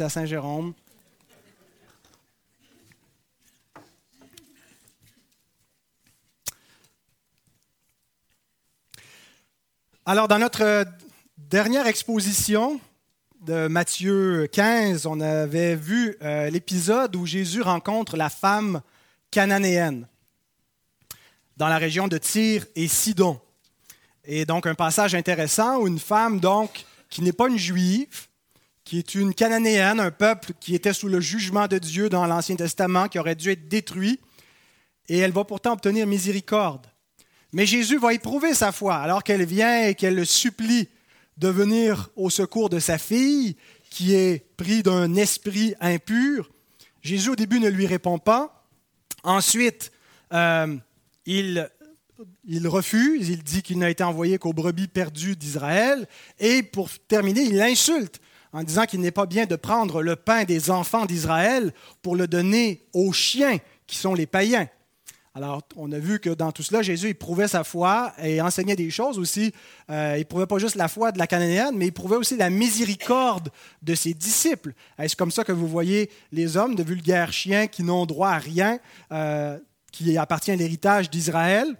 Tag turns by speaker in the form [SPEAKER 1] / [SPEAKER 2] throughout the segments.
[SPEAKER 1] à Saint-Jérôme. Alors, dans notre dernière exposition de Matthieu 15, on avait vu euh, l'épisode où Jésus rencontre la femme cananéenne dans la région de Tyr et Sidon. Et donc un passage intéressant où une femme donc qui n'est pas une juive, qui est une cananéenne, un peuple qui était sous le jugement de Dieu dans l'Ancien Testament, qui aurait dû être détruit, et elle va pourtant obtenir miséricorde. Mais Jésus va éprouver sa foi alors qu'elle vient et qu'elle le supplie de venir au secours de sa fille qui est pris d'un esprit impur. Jésus au début ne lui répond pas. Ensuite, euh, il, il refuse, il dit qu'il n'a été envoyé qu'aux brebis perdues d'Israël. Et pour terminer, il l'insulte en disant qu'il n'est pas bien de prendre le pain des enfants d'Israël pour le donner aux chiens, qui sont les païens. Alors, on a vu que dans tout cela, Jésus éprouvait sa foi et enseignait des choses aussi. Euh, il prouvait pas juste la foi de la cananéenne, mais il prouvait aussi la miséricorde de ses disciples. Est-ce comme ça que vous voyez les hommes de vulgaires chiens qui n'ont droit à rien, euh, qui appartient à l'héritage d'Israël?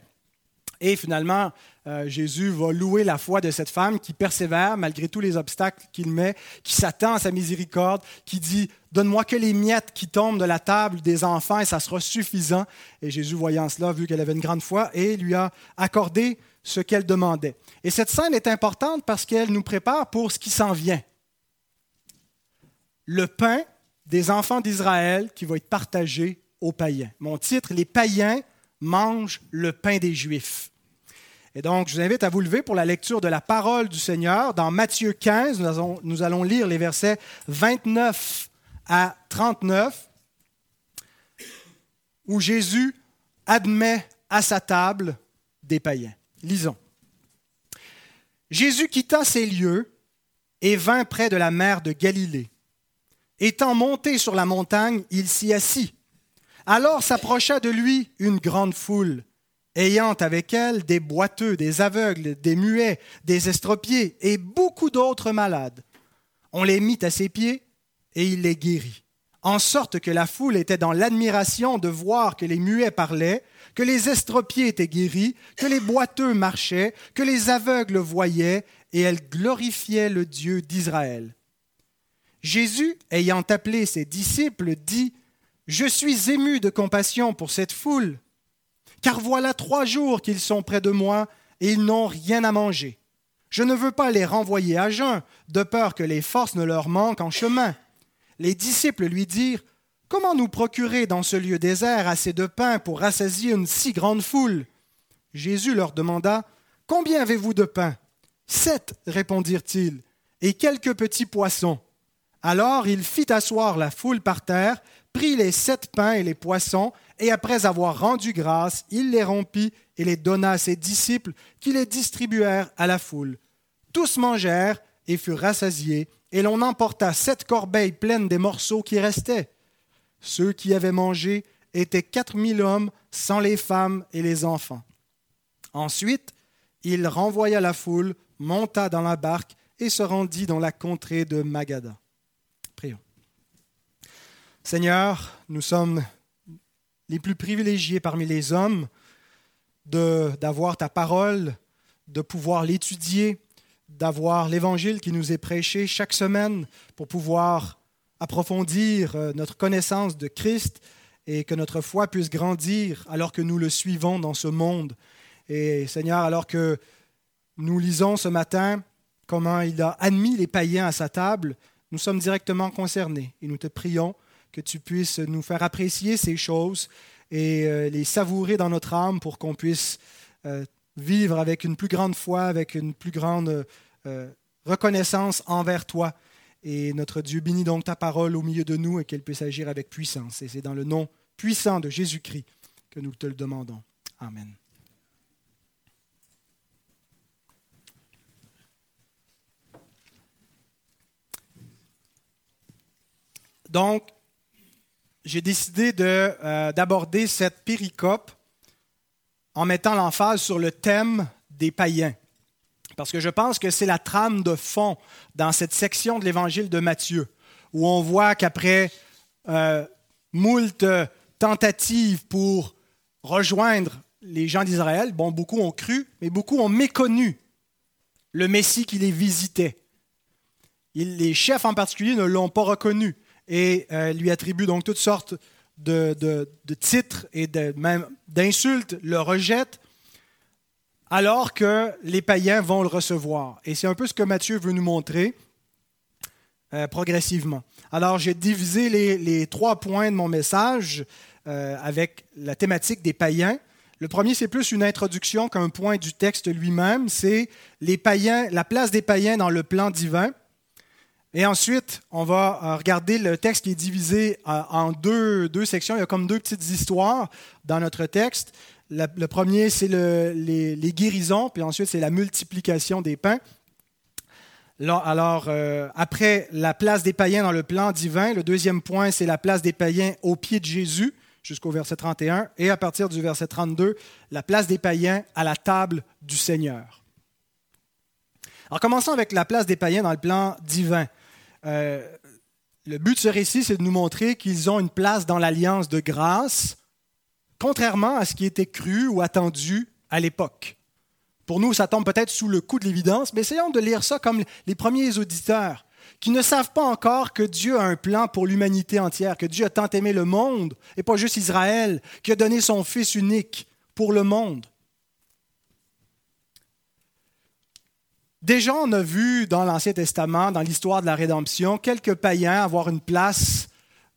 [SPEAKER 1] Et finalement, euh, Jésus va louer la foi de cette femme qui persévère malgré tous les obstacles qu'il met, qui s'attend à sa miséricorde, qui dit Donne-moi que les miettes qui tombent de la table des enfants et ça sera suffisant. Et Jésus, voyant cela, vu qu'elle avait une grande foi, et lui a accordé ce qu'elle demandait. Et cette scène est importante parce qu'elle nous prépare pour ce qui s'en vient. Le pain des enfants d'Israël qui va être partagé aux païens. Mon titre, Les païens mangent le pain des Juifs. Et donc, je vous invite à vous lever pour la lecture de la parole du Seigneur. Dans Matthieu 15, nous allons, lire les versets 29 à 39, où Jésus admet à sa table des païens. Lisons. Jésus quitta ces lieux et vint près de la mer de Galilée. Étant monté sur la montagne, il s'y assit. Alors s'approcha de lui une grande foule ayant avec elle des boiteux, des aveugles, des muets, des estropiés et beaucoup d'autres malades. On les mit à ses pieds et il les guérit, en sorte que la foule était dans l'admiration de voir que les muets parlaient, que les estropiés étaient guéris, que les boiteux marchaient, que les aveugles voyaient, et elle glorifiait le Dieu d'Israël. Jésus, ayant appelé ses disciples, dit, Je suis ému de compassion pour cette foule car voilà trois jours qu'ils sont près de moi et ils n'ont rien à manger. Je ne veux pas les renvoyer à jeun, de peur que les forces ne leur manquent en chemin. Les disciples lui dirent, Comment nous procurer dans ce lieu désert assez de pain pour rassasier une si grande foule? Jésus leur demanda, Combien avez-vous de pain Sept, répondirent-ils, et quelques petits poissons. Alors il fit asseoir la foule par terre, prit les sept pains et les poissons, et après avoir rendu grâce, il les rompit et les donna à ses disciples, qui les distribuèrent à la foule. Tous mangèrent et furent rassasiés, et l'on emporta sept corbeilles pleines des morceaux qui restaient. Ceux qui avaient mangé étaient quatre mille hommes, sans les femmes et les enfants. Ensuite, il renvoya la foule, monta dans la barque et se rendit dans la contrée de Magada. Prions. Seigneur, nous sommes les plus privilégiés parmi les hommes d'avoir ta parole, de pouvoir l'étudier, d'avoir l'évangile qui nous est prêché chaque semaine pour pouvoir approfondir euh, notre connaissance de Christ et que notre foi puisse grandir alors que nous le suivons dans ce monde. Et Seigneur, alors que nous lisons ce matin comment il a admis les païens à sa table, nous sommes directement concernés et nous te prions que tu puisses nous faire apprécier ces choses et euh, les savourer dans notre âme pour qu'on puisse euh, vivre avec une plus grande foi, avec une plus grande euh, reconnaissance envers toi. Et notre Dieu bénit donc ta parole au milieu de nous et qu'elle puisse agir avec puissance. Et c'est dans le nom puissant de Jésus-Christ que nous te le demandons. Amen. Donc, j'ai décidé euh, d'aborder cette péricope en mettant l'emphase sur le thème des païens. Parce que je pense que c'est la trame de fond dans cette section de l'évangile de Matthieu, où on voit qu'après euh, moult tentatives pour rejoindre les gens d'Israël, bon, beaucoup ont cru, mais beaucoup ont méconnu le Messie qui les visitait. les chefs en particulier ne l'ont pas reconnu et euh, lui attribuent donc toutes sortes de, titres et même d'insultes, le rejettent, alors que les païens vont le recevoir. Et c'est un peu ce que Matthieu veut nous montrer euh, progressivement. Alors j'ai divisé les, trois points de mon message euh, avec la thématique des païens. Le premier, c'est plus une introduction qu'un point du texte lui-même. C'est les païens, la place des païens dans le plan divin. Et ensuite, on va euh, regarder le texte qui est divisé euh, en deux, deux sections. Il y a comme deux petites histoires dans notre texte. Le, premier, c'est les, guérisons, puis ensuite, c'est la multiplication des pains. Alors, euh, après la place des païens dans le plan divin, le deuxième point, c'est la place des païens au pied de Jésus, jusqu'au verset 31, et à partir du verset 32, la place des païens à la table du Seigneur. Alors, commençons avec la place des païens dans le plan divin. Euh, le but de ce récit, c'est de nous montrer qu'ils ont une place dans l'alliance de grâce, contrairement à ce qui était cru ou attendu à l'époque. Pour nous, ça tombe peut-être sous le coup de l'évidence, mais essayons de lire ça comme les premiers auditeurs qui ne savent pas encore que Dieu a un plan pour l'humanité entière, que Dieu a tant aimé le monde, et pas juste Israël, qui a donné son Fils unique pour le monde. Déjà, on a vu dans l'Ancien Testament, dans l'histoire de la rédemption, quelques païens avoir une place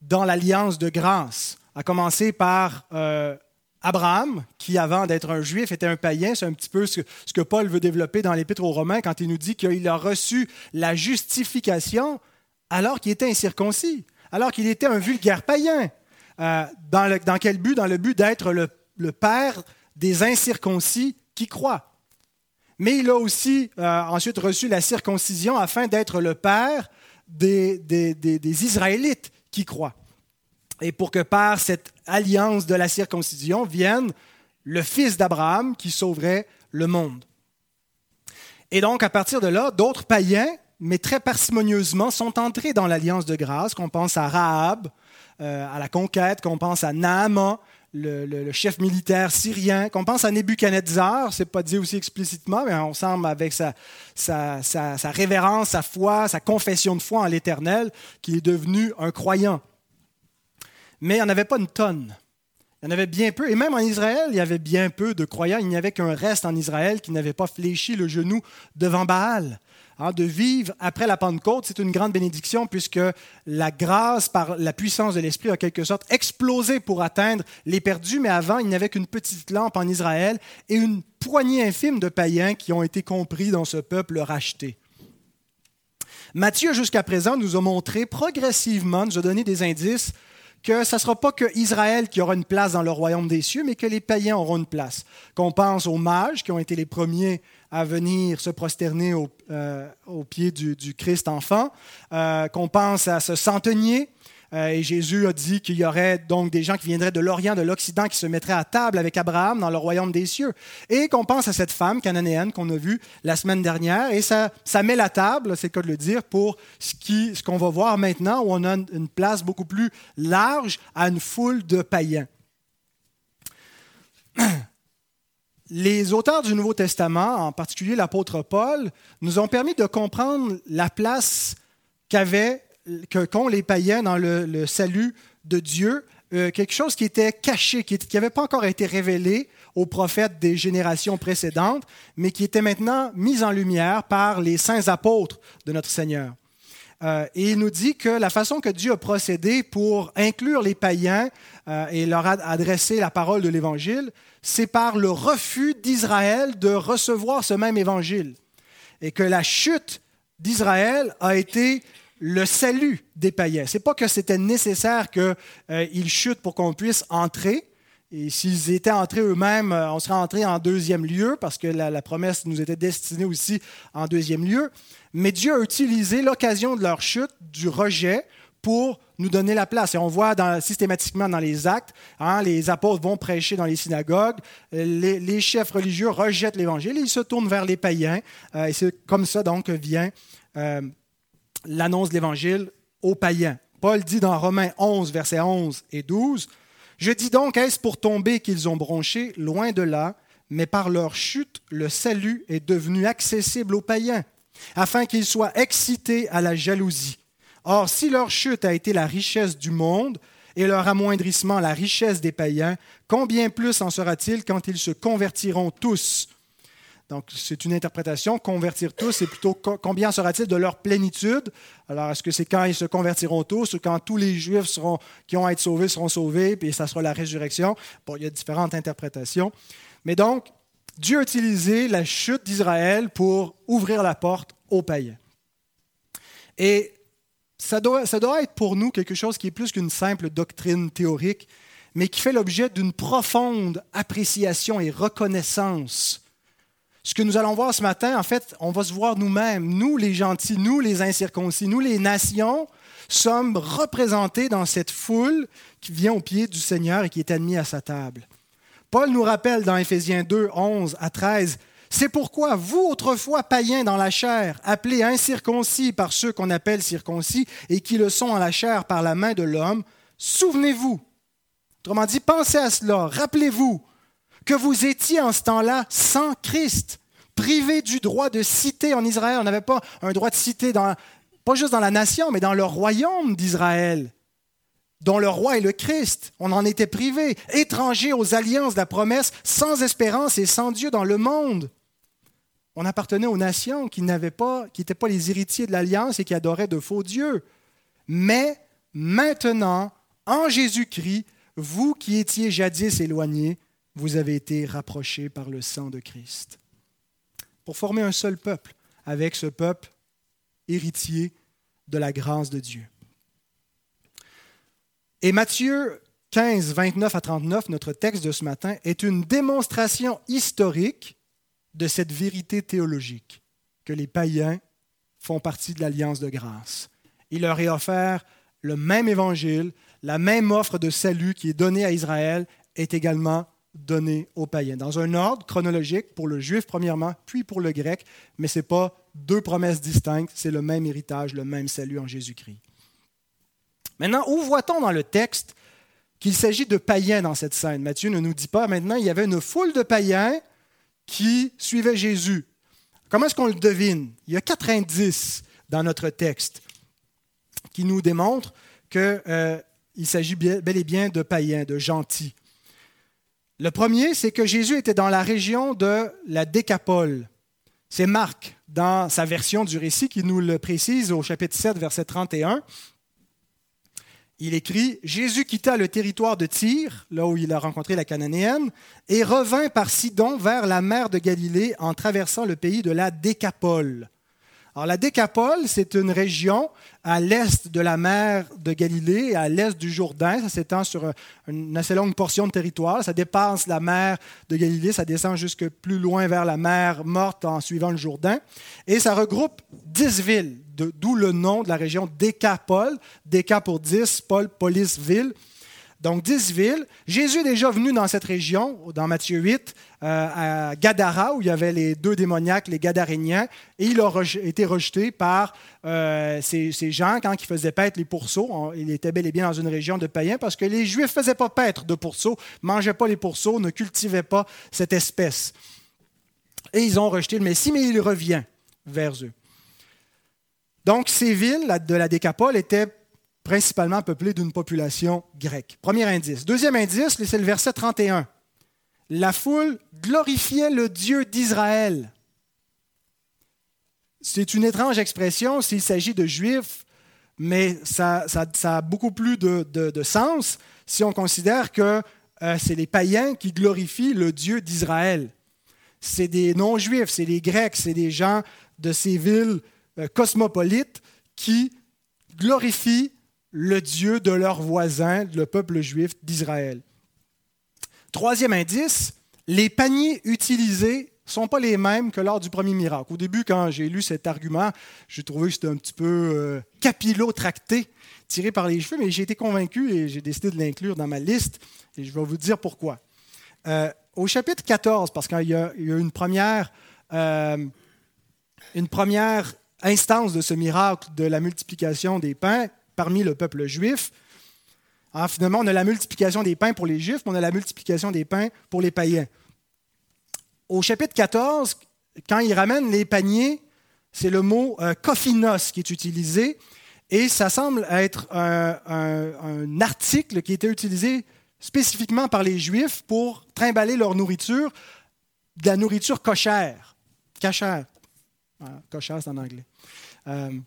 [SPEAKER 1] dans l'alliance de grâce, à commencer par euh, Abraham, qui avant d'être un juif était un païen. C'est un petit peu ce, que Paul veut développer dans l'Épître aux Romains quand il nous dit qu'il a reçu la justification alors qu'il était incirconcis, alors qu'il était un vulgaire païen. Euh, dans, quel but? Dans le but d'être le père des incirconcis qui croient mais il a aussi euh, ensuite reçu la circoncision afin d'être le père des, des, Israélites qui croient. Et pour que par cette alliance de la circoncision vienne le fils d'Abraham qui sauverait le monde. Et donc, à partir de là, d'autres païens, mais très parcimonieusement, sont entrés dans l'alliance de grâce, qu'on pense à Rahab, euh, à la conquête, qu'on pense à Naaman, le, chef militaire syrien, qu'on pense à Nebuchadnezzar, c'est pas dit aussi explicitement, mais on semble avec sa, sa, révérence, sa foi, sa confession de foi en l'Éternel, qu'il est devenu un croyant. Mais il n'y en avait pas une tonne. Il y en avait bien peu. Et même en Israël, il y avait bien peu de croyants. Il n'y avait qu'un reste en Israël qui n'avait pas fléchi le genou devant Baal. Hein, de vivre après la Pentecôte, c'est une grande bénédiction puisque la grâce par la puissance de l'Esprit a quelque sorte explosé pour atteindre les perdus, mais avant, il n'y avait qu'une petite lampe en Israël et une poignée infime de païens qui ont été compris dans ce peuple racheté. Matthieu, jusqu'à présent, nous a montré progressivement, nous a donné des indices que ce ne sera pas que Israël qui aura une place dans le royaume des cieux, mais que les païens auront une place. Qu'on pense aux mages qui ont été les premiers à venir se prosterner au, euh, pied du, Christ enfant, euh, qu'on pense à ce centenier. Euh, et Jésus a dit qu'il y aurait donc des gens qui viendraient de l'Orient, de l'Occident, qui se mettraient à table avec Abraham dans le royaume des cieux. Et qu'on pense à cette femme cananéenne qu'on a vue la semaine dernière. Et ça, met la table, c'est le cas de le dire, pour ce qu'on ce qu'on va voir maintenant, où on a une place beaucoup plus large à une foule de païens. les auteurs du Nouveau Testament, en particulier l'apôtre Paul, nous ont permis de comprendre la place qu'avaient, qu'ont les païens dans le, salut de Dieu, euh, quelque chose qui était caché, qui n'avait pas encore été révélé aux prophètes des générations précédentes, mais qui était maintenant mis en lumière par les saints apôtres de notre Seigneur. Euh, et il nous dit que la façon que Dieu a procédé pour inclure les païens euh, et leur adresser la parole de l'Évangile, c'est par le refus d'Israël de recevoir ce même évangile. Et que la chute d'Israël a été le salut des païens. Ce n'est pas que c'était nécessaire qu'ils euh, chutent pour qu'on puisse entrer. Et s'ils étaient entrés eux-mêmes, euh, on serait entrés en deuxième lieu, parce que la, promesse nous était destinée aussi en deuxième lieu. Mais Dieu a utilisé l'occasion de leur chute, du rejet, pour nous donner la place. Et on voit systématiquement dans les actes, hein, les apôtres vont prêcher dans les synagogues, les, chefs religieux rejettent l'Évangile ils se tournent vers les païens. Euh, et c'est comme ça donc vient euh, l'annonce de l'Évangile aux païens. Paul dit dans Romains 11, versets 11 et 12, Je dis donc, est-ce pour tomber qu'ils ont bronché Loin de là, mais par leur chute, le salut est devenu accessible aux païens, afin qu'ils soient excités à la jalousie. Or, si leur chute a été la richesse du monde, et leur amoindrissement la richesse des païens, combien plus en sera-t-il quand ils se convertiront tous donc, c'est une interprétation. Convertir tous, c'est plutôt combien sera-t-il de leur plénitude? Alors, est-ce que c'est quand ils se convertiront tous ou quand tous les Juifs qui ont être sauvés seront sauvés, puis ça sera la résurrection? Bon, il y a différentes interprétations. Mais donc, Dieu a utilisé la chute d'Israël pour ouvrir la porte aux païens. Et ça doit être pour nous quelque chose qui est plus qu'une simple doctrine théorique, mais qui fait l'objet d'une profonde appréciation et reconnaissance ce que nous allons voir ce matin, en fait, on va se voir nous-mêmes, nous les gentils, nous les incirconcis, nous les nations, sommes représentés dans cette foule qui vient au pied du Seigneur et qui est admis à sa table. Paul nous rappelle dans Éphésiens 2, 11 à 13, C'est pourquoi vous, autrefois païens dans la chair, appelés incirconcis par ceux qu'on appelle circoncis et qui le sont en la chair par la main de l'homme, souvenez-vous. Autrement dit, pensez à cela, rappelez-vous que vous étiez en ce temps-là sans Christ, privé du droit de citer en Israël. On n'avait pas un droit de citer, dans, pas juste dans la nation, mais dans le royaume d'Israël, dont le roi est le Christ. On en était privé, étrangers aux alliances de la promesse, sans espérance et sans Dieu dans le monde. On appartenait aux nations qui n'avaient pas, qui n'étaient pas les héritiers de l'alliance et qui adoraient de faux dieux. Mais maintenant, en Jésus-Christ, vous qui étiez jadis éloignés, vous avez été rapprochés par le sang de Christ. Pour former un seul peuple, avec ce peuple héritier de la grâce de Dieu. Et Matthieu 15, 29 à 39, notre texte de ce matin, est une démonstration historique de cette vérité théologique, que les païens font partie de l'alliance de grâce. Il leur est offert le même évangile, la même offre de salut qui est donnée à Israël est également donné aux païens, dans un ordre chronologique pour le juif premièrement, puis pour le grec, mais ce n'est pas deux promesses distinctes, c'est le même héritage, le même salut en Jésus-Christ. Maintenant, où voit-on dans le texte qu'il s'agit de païens dans cette scène? Matthieu ne nous dit pas maintenant, il y avait une foule de païens qui suivaient Jésus. Comment est-ce qu'on le devine? Il y a quatre indices dans notre texte qui nous démontrent qu'il euh, s'agit bel et bien de païens, de gentils. Le premier, c'est que Jésus était dans la région de la Décapole. C'est Marc, dans sa version du récit, qui nous le précise au chapitre 7, verset 31. Il écrit Jésus quitta le territoire de Tyr, là où il a rencontré la Cananéenne, et revint par Sidon vers la mer de Galilée en traversant le pays de la Décapole. Alors, la Décapole, c'est une région à l'est de la mer de Galilée, à l'est du Jourdain. Ça s'étend sur une assez longue portion de territoire. Ça dépasse la mer de Galilée, ça descend jusque plus loin vers la mer morte en suivant le Jourdain. Et ça regroupe dix villes, d'où le nom de la région Décapole. Déca pour dix, Paul, police, ville donc dix villes. Jésus est déjà venu dans cette région, dans Matthieu 8, euh, à Gadara, où il y avait les deux démoniaques, les Gadaréniens, et il a été rejeté par euh, ces, gens quand ils faisaient paître les pourceaux. Il était bel et bien dans une région de païens parce que les Juifs ne faisaient pas paître de pourceaux, mangeaient pas les pourceaux, ne cultivaient pas cette espèce. Et ils ont rejeté le Messie, mais il revient vers eux. Donc ces villes de la Décapole étaient principalement peuplé d'une population grecque. Premier indice. Deuxième indice, c'est le verset 31. La foule glorifiait le Dieu d'Israël. C'est une étrange expression s'il s'agit de juifs, mais ça, a beaucoup plus de, sens si on considère que euh, c'est les païens qui glorifient le Dieu d'Israël. C'est des non-juifs, c'est des Grecs, c'est des gens de ces villes euh, cosmopolites qui glorifient le Dieu de leurs voisins, le peuple juif d'Israël. Troisième indice, les paniers utilisés ne sont pas les mêmes que lors du premier miracle. Au début, quand j'ai lu cet argument, j'ai trouvé que c'était un petit peu euh, capillotracté, tiré par les cheveux, mais j'ai été convaincu et j'ai décidé de l'inclure dans ma liste, et je vais vous dire pourquoi. Euh, au chapitre 14, parce qu'il y, a première, euh, une première instance de ce miracle de la multiplication des pains, parmi le peuple juif. Alors, finalement, on a la multiplication des pains pour les juifs, mais on a la multiplication des pains pour les païens. Au chapitre 14, quand il ramène les paniers, c'est le mot euh, qui est utilisé, et ça semble être un, article qui était utilisé spécifiquement par les Juifs pour trimballer leur nourriture, de la nourriture cochère. Cachère. Cochère, c'est en anglais. Euh,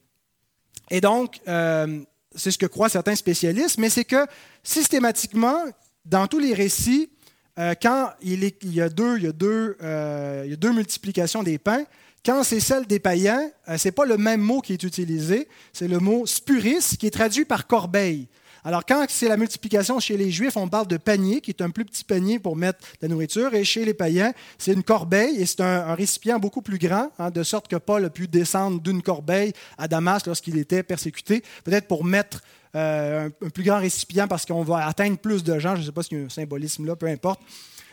[SPEAKER 1] et donc, euh, c'est ce que croient certains spécialistes, mais c'est que systématiquement, dans tous les récits, euh, quand il, y a deux, il, y a deux, il y a deux multiplications des pains, quand c'est celle des païens, ce n'est pas le même mot qui est utilisé, c'est le mot spuris, qui est traduit par corbeille. Alors, quand c'est la multiplication chez les Juifs, on parle de panier, qui est un plus petit panier pour mettre la nourriture, et chez les païens, c'est une corbeille, et c'est un, récipient beaucoup plus grand, hein, de sorte que Paul a pu descendre d'une corbeille à Damas lorsqu'il était persécuté, peut-être pour mettre euh, un, plus grand récipient parce qu'on va atteindre plus de gens, je ne sais pas s'il y a un symbolisme là, peu importe.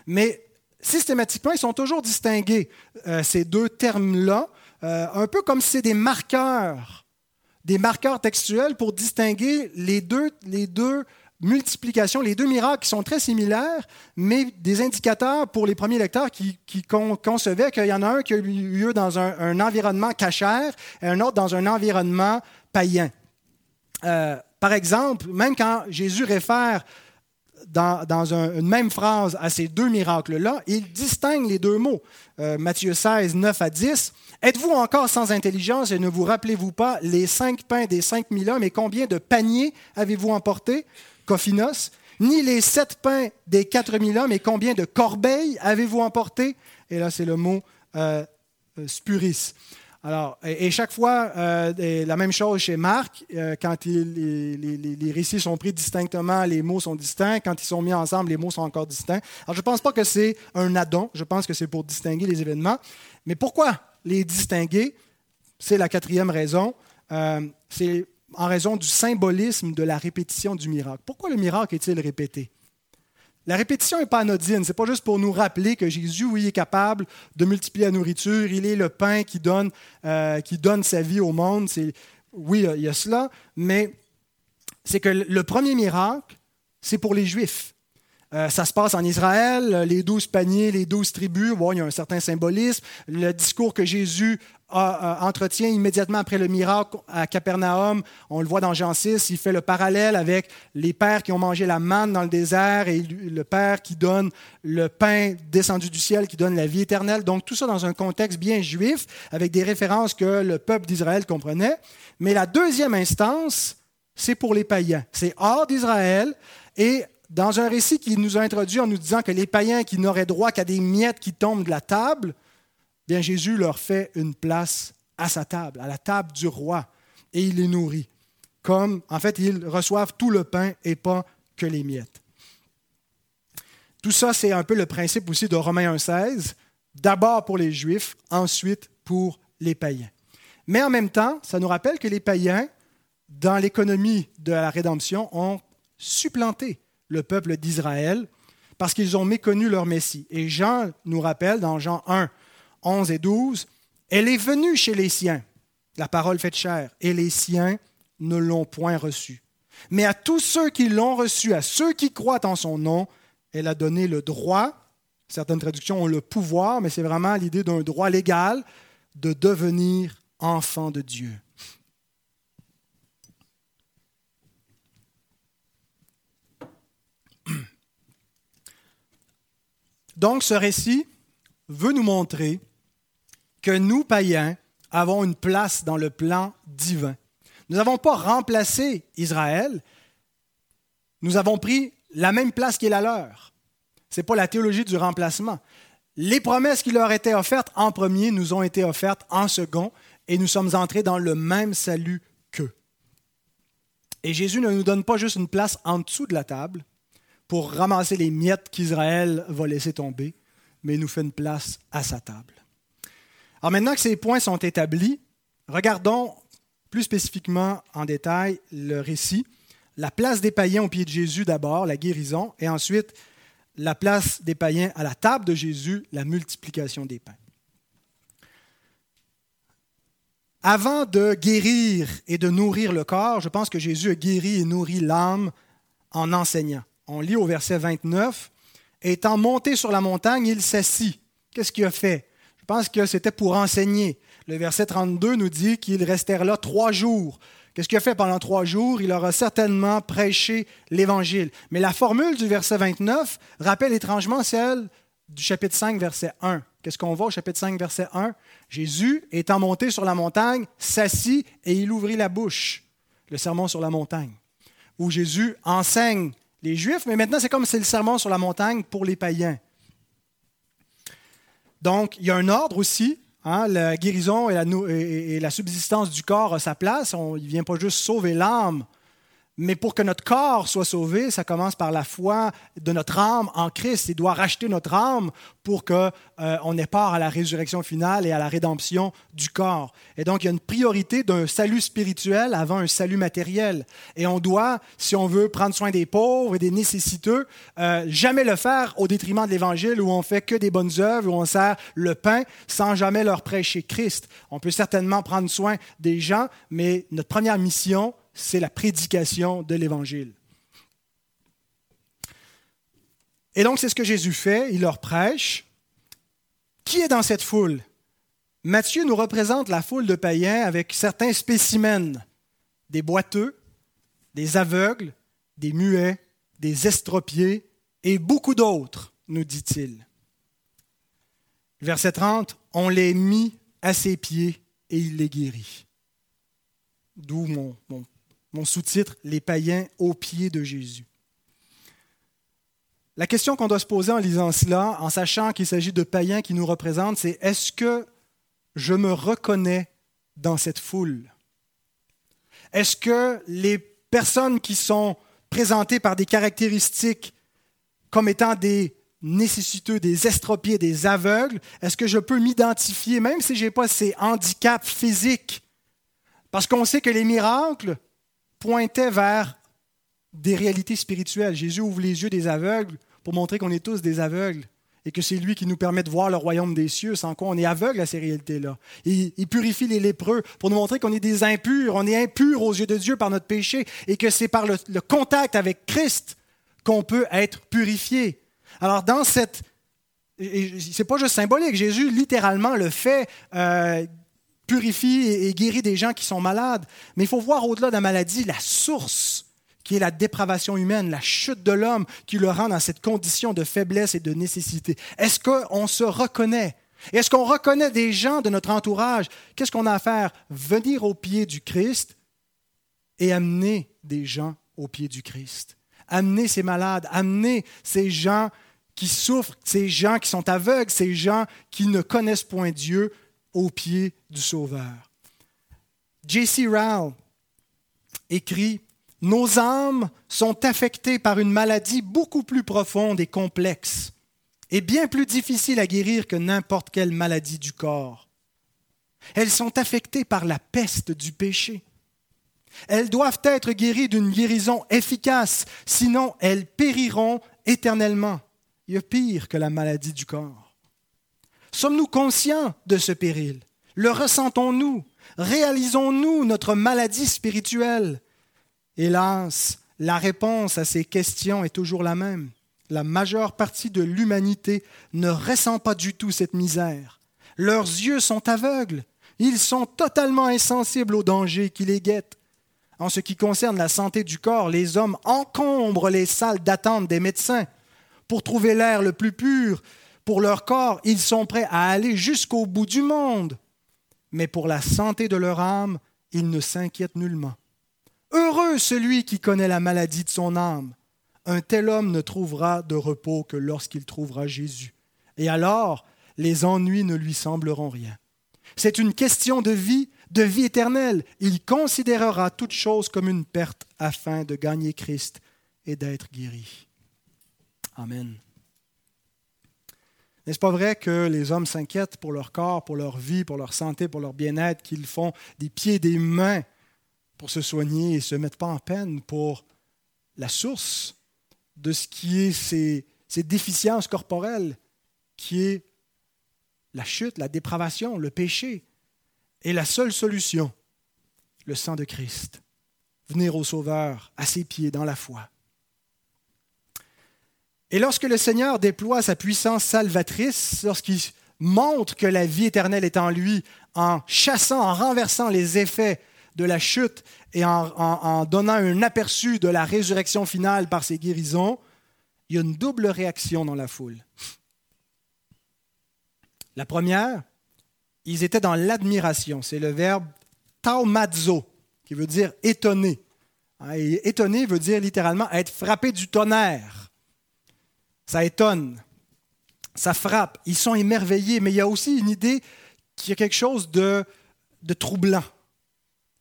[SPEAKER 1] Mais systématiquement, ils sont toujours distingués, euh, ces deux termes-là, euh, un peu comme si c'est des marqueurs des marqueurs textuels pour distinguer les deux, les deux multiplications, les deux miracles qui sont très similaires, mais des indicateurs pour les premiers lecteurs qui, concevaient qu'il y en a un qui a eu lieu dans un, environnement cachère et un autre dans un environnement païen. Euh, par exemple, même quand Jésus réfère dans, une même phrase à ces deux miracles-là, il distingue les deux mots. Euh, Matthieu 16, 9 à 10. Êtes-vous encore sans intelligence et ne vous rappelez-vous pas les cinq pains des cinq mille hommes et combien de paniers avez-vous emporté Cophinos? Ni les sept pains des quatre mille hommes et combien de corbeilles avez-vous emporté Et là, c'est le mot euh, euh, spuris. Alors, et, chaque fois, euh, la même chose chez Marc, quand les, récits sont pris distinctement, les mots sont distincts. Quand ils sont mis ensemble, les mots sont encore distincts. Alors, je ne pense pas que c'est un addon, je pense que c'est pour distinguer les événements. Mais pourquoi les distinguer C'est la quatrième raison. Euh, c'est en raison du symbolisme de la répétition du miracle. Pourquoi le miracle est-il répété? La répétition n'est pas anodine. Ce n'est pas juste pour nous rappeler que Jésus, oui, est capable de multiplier la nourriture. Il est le pain qui donne, euh, qui donne sa vie au monde. Oui, il y a cela, mais c'est que le premier miracle, c'est pour les Juifs. Euh, ça se passe en Israël, les douze paniers, les douze tribus, bon, il y a un certain symbolisme. Le discours que Jésus entretient immédiatement après le miracle à Capernaum. On le voit dans Jean 6, il fait le parallèle avec les pères qui ont mangé la manne dans le désert et le Père qui donne le pain descendu du ciel, qui donne la vie éternelle. Donc tout ça dans un contexte bien juif, avec des références que le peuple d'Israël comprenait. Mais la deuxième instance, c'est pour les païens. C'est hors d'Israël et dans un récit qui nous a introduit en nous disant que les païens qui n'auraient droit qu'à des miettes qui tombent de la table, bien Jésus leur fait une place à sa table, à la table du roi, et il les nourrit. Comme, en fait, ils reçoivent tout le pain et pas que les miettes. Tout ça, c'est un peu le principe aussi de Romains 1,16, d'abord pour les Juifs, ensuite pour les païens. Mais en même temps, ça nous rappelle que les païens, dans l'économie de la rédemption, ont supplanté le peuple d'Israël parce qu'ils ont méconnu leur Messie. Et Jean nous rappelle dans Jean 1, 11 et 12, Elle est venue chez les siens, la parole faite chair, et les siens ne l'ont point reçue. Mais à tous ceux qui l'ont reçue, à ceux qui croient en son nom, elle a donné le droit, certaines traductions ont le pouvoir, mais c'est vraiment l'idée d'un droit légal, de devenir enfant de Dieu. Donc ce récit veut nous montrer que nous, païens, avons une place dans le plan divin. Nous n'avons pas remplacé Israël, nous avons pris la même place qui est la leur. Ce n'est pas la théologie du remplacement. Les promesses qui leur étaient offertes en premier nous ont été offertes en second et nous sommes entrés dans le même salut qu'eux. Et Jésus ne nous donne pas juste une place en dessous de la table pour ramasser les miettes qu'Israël va laisser tomber, mais il nous fait une place à sa table. Alors maintenant que ces points sont établis, regardons plus spécifiquement en détail le récit. La place des païens au pied de Jésus d'abord, la guérison, et ensuite la place des païens à la table de Jésus, la multiplication des pains. Avant de guérir et de nourrir le corps, je pense que Jésus a guéri et nourri l'âme en enseignant. On lit au verset 29, Étant monté sur la montagne, il s'assit. Qu'est-ce qu'il a fait? Je pense que c'était pour enseigner. Le verset 32 nous dit qu'il restèrent là trois jours. Qu'est-ce qu'il a fait pendant trois jours? Il aura certainement prêché l'Évangile. Mais la formule du verset 29 rappelle étrangement celle du chapitre 5, verset 1. Qu'est-ce qu'on voit au chapitre 5, verset 1 Jésus, étant monté sur la montagne, s'assit et il ouvrit la bouche. Le sermon sur la montagne, où Jésus enseigne les Juifs, mais maintenant c'est comme c'est le sermon sur la montagne pour les païens. Donc, il y a un ordre aussi. Hein, la guérison et la, subsistance du corps à sa place. On, il ne vient pas juste sauver l'âme, mais pour que notre corps soit sauvé, ça commence par la foi de notre âme en Christ. Il doit racheter notre âme pour qu'on euh, ait part à la résurrection finale et à la rédemption du corps. Et donc, il y a une priorité d'un salut spirituel avant un salut matériel. Et on doit, si on veut prendre soin des pauvres et des nécessiteux, euh, jamais le faire au détriment de l'Évangile où on fait que des bonnes œuvres, où on sert le pain sans jamais leur prêcher Christ. On peut certainement prendre soin des gens, mais notre première mission, c'est la prédication de l'Évangile. Et donc, c'est ce que Jésus fait, il leur prêche. Qui est dans cette foule? Matthieu nous représente la foule de païens avec certains spécimens, des boiteux, des aveugles, des muets, des estropiés et beaucoup d'autres, nous dit-il. Verset 30, on les mit à ses pieds et il les guérit. D'où mon, mon sous-titre, Les païens aux pieds de Jésus. La question qu'on doit se poser en lisant cela, en sachant qu'il s'agit de païens qui nous représentent, c'est est-ce que je me reconnais dans cette foule? Est-ce que les personnes qui sont présentées par des caractéristiques comme étant des nécessiteux, des estropiés, des aveugles, est-ce que je peux m'identifier, même si je n'ai pas ces handicaps physiques? Parce qu'on sait que les miracles pointait vers des réalités spirituelles. Jésus ouvre les yeux des aveugles pour montrer qu'on est tous des aveugles et que c'est lui qui nous permet de voir le royaume des cieux, sans quoi on est aveugle à ces réalités-là. Il, purifie les lépreux pour nous montrer qu'on est des impurs, on est impurs aux yeux de Dieu par notre péché et que c'est par le, contact avec Christ qu'on peut être purifié. Alors dans cette... C'est pas juste symbolique, Jésus littéralement le fait. Euh, purifie et guérit des gens qui sont malades. Mais il faut voir au-delà de la maladie la source qui est la dépravation humaine, la chute de l'homme qui le rend dans cette condition de faiblesse et de nécessité. Est-ce qu'on se reconnaît? Est-ce qu'on reconnaît des gens de notre entourage? Qu'est-ce qu'on a à faire? Venir au pied du Christ et amener des gens au pied du Christ. Amener ces malades, amener ces gens qui souffrent, ces gens qui sont aveugles, ces gens qui ne connaissent point Dieu aux pieds du Sauveur. J.C. Rowell écrit Nos âmes sont affectées par une maladie beaucoup plus profonde et complexe, et bien plus difficile à guérir que n'importe quelle maladie du corps. Elles sont affectées par la peste du péché. Elles doivent être guéries d'une guérison efficace, sinon elles périront éternellement. Il y a pire que la maladie du corps. Sommes-nous conscients de ce péril? Le ressentons-nous? Réalisons-nous notre maladie spirituelle? Hélas, la réponse à ces questions est toujours la même. La majeure partie de l'humanité ne ressent pas du tout cette misère. Leurs yeux sont aveugles. Ils sont totalement insensibles aux dangers qui les guettent. En ce qui concerne la santé du corps, les hommes encombrent les salles d'attente des médecins pour trouver l'air le plus pur, pour leur corps, ils sont prêts à aller jusqu'au bout du monde. Mais pour la santé de leur âme, ils ne s'inquiètent nullement. Heureux celui qui connaît la maladie de son âme. Un tel homme ne trouvera de repos que lorsqu'il trouvera Jésus. Et alors, les ennuis ne lui sembleront rien. C'est une question de vie, de vie éternelle. Il considérera toute chose comme une perte afin de gagner Christ et d'être guéri. Amen. N'est-ce pas vrai que les hommes s'inquiètent pour leur corps, pour leur vie, pour leur santé, pour leur bien-être, qu'ils font des pieds et des mains pour se soigner et ne se mettent pas en peine pour la source de ce qui est ces, ces déficiences corporelles, qui est la chute, la dépravation, le péché. Et la seule solution, le sang de Christ. Venir au Sauveur à ses pieds dans la foi. Et lorsque le Seigneur déploie sa puissance salvatrice, lorsqu'il montre que la vie éternelle est en lui, en chassant, en renversant les effets de la chute et en, donnant un aperçu de la résurrection finale par ses guérisons, il y a une double réaction dans la foule. La première, ils étaient dans l'admiration. C'est le verbe taumazo, qui veut dire étonné. Hein, et étonné veut dire littéralement être frappé du tonnerre. Ça étonne, ça frappe. Ils sont émerveillés, mais il y a aussi une idée qu'il y a quelque chose de, troublant.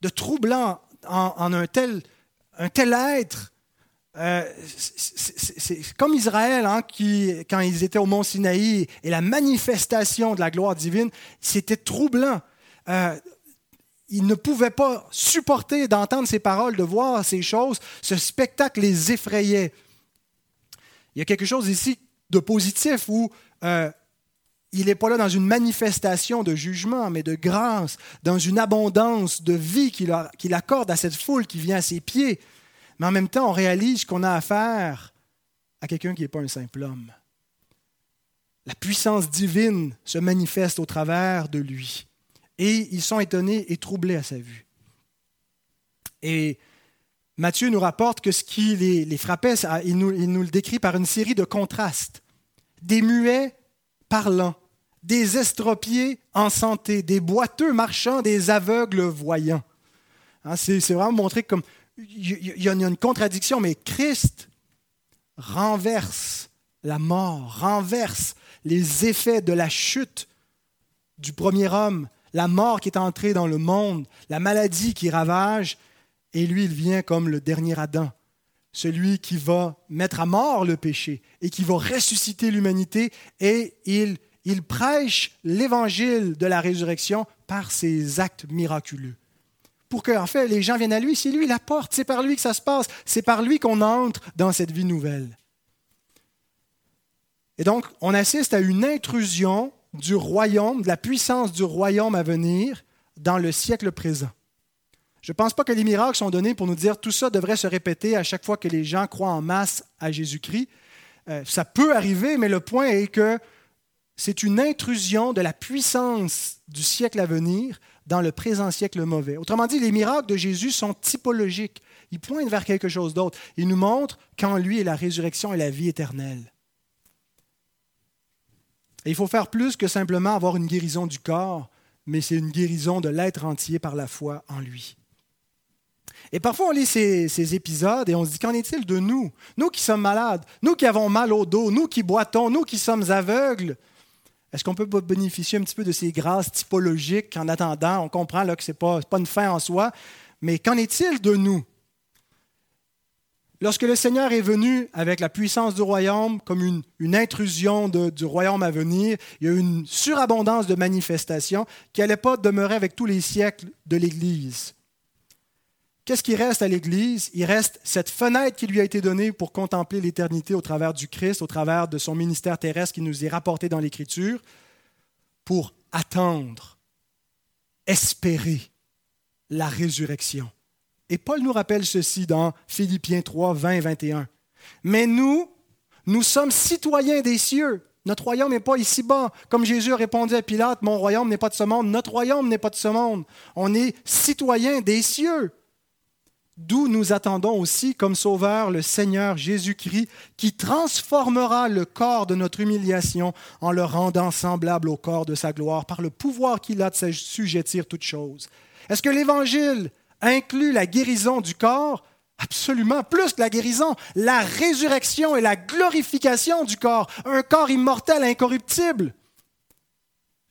[SPEAKER 1] De troublant en, un, tel, un tel être. Euh, c'est comme Israël, hein, quand ils étaient au mont Sinaï, et la manifestation de la gloire divine, c'était troublant. Euh, ils ne pouvaient pas supporter d'entendre ces paroles, de voir ces choses. Ce spectacle les effrayait. Il y a quelque chose ici de positif où euh, il n'est pas là dans une manifestation de jugement, mais de grâce, dans une abondance de vie qu'il accorde à cette foule qui vient à ses pieds. Mais en même temps, on réalise qu'on a affaire à quelqu'un qui n'est pas un simple homme. La puissance divine se manifeste au travers de lui. Et ils sont étonnés et troublés à sa vue. Et Matthieu nous rapporte que ce qui les, frappait, il nous, le décrit par une série de contrastes. Des muets parlant, des estropiés en santé, des boiteux marchands, des aveugles voyants. Hein, c'est vraiment montré comme il y, a une contradiction, mais Christ renverse la mort, renverse les effets de la chute du premier homme, la mort qui est entrée dans le monde, la maladie qui ravage, et lui, il vient comme le dernier Adam, celui qui va mettre à mort le péché et qui va ressusciter l'humanité, et il prêche l'évangile de la résurrection par ses actes miraculeux. Pour que, en fait, les gens viennent à lui, c'est lui la porte, c'est par lui que ça se passe, c'est par lui qu'on entre dans cette vie nouvelle. Et donc, on assiste à une intrusion du royaume, de la puissance du royaume à venir dans le siècle présent. Je ne pense pas que les miracles sont donnés pour nous dire tout ça devrait se répéter à chaque fois que les gens croient en masse à Jésus-Christ. Euh, ça peut arriver, mais le point est que c'est une intrusion de la puissance du siècle à venir dans le présent siècle mauvais. Autrement dit, les miracles de Jésus sont typologiques. Ils pointent vers quelque chose d'autre. Ils nous montrent qu'en lui est la résurrection et la vie éternelle. Il faut faire plus que simplement avoir une guérison du corps, mais c'est une guérison de l'être entier par la foi en lui. Et parfois, on lit ces, épisodes et on se dit, qu'en est-il de nous? Nous qui sommes malades, nous qui avons mal au dos, nous qui boitons, nous qui sommes aveugles. Est-ce qu'on peut bénéficier un petit peu de ces grâces typologiques en attendant? On comprend là, que ce n'est pas, une fin en soi, mais qu'en est-il de nous? Lorsque le Seigneur est venu avec la puissance du royaume, comme une, une intrusion du royaume à venir, il y a eu une surabondance de manifestations qui n'allait pas demeurer avec tous les siècles de l'Église. Qu'est-ce qui reste à l'Église? Il reste cette fenêtre qui lui a été donnée pour contempler l'éternité au travers du Christ, au travers de son ministère terrestre qui nous est rapporté dans l'Écriture, pour attendre, espérer la résurrection. Et Paul nous rappelle ceci dans Philippiens 3, 20 et 21. Mais nous, nous sommes citoyens des cieux. Notre royaume n'est pas ici-bas. Comme Jésus a répondu à Pilate, mon royaume n'est pas de ce monde. Notre royaume n'est pas de ce monde. On est citoyens des cieux d'où nous attendons aussi comme sauveur le Seigneur Jésus-Christ, qui transformera le corps de notre humiliation en le rendant semblable au corps de sa gloire. Par le pouvoir qu'il a de s'assujettir toutes choses. Est-ce que l'Évangile inclut la guérison du corps? Absolument, plus que la guérison, la résurrection et la glorification du corps, un corps immortel, incorruptible,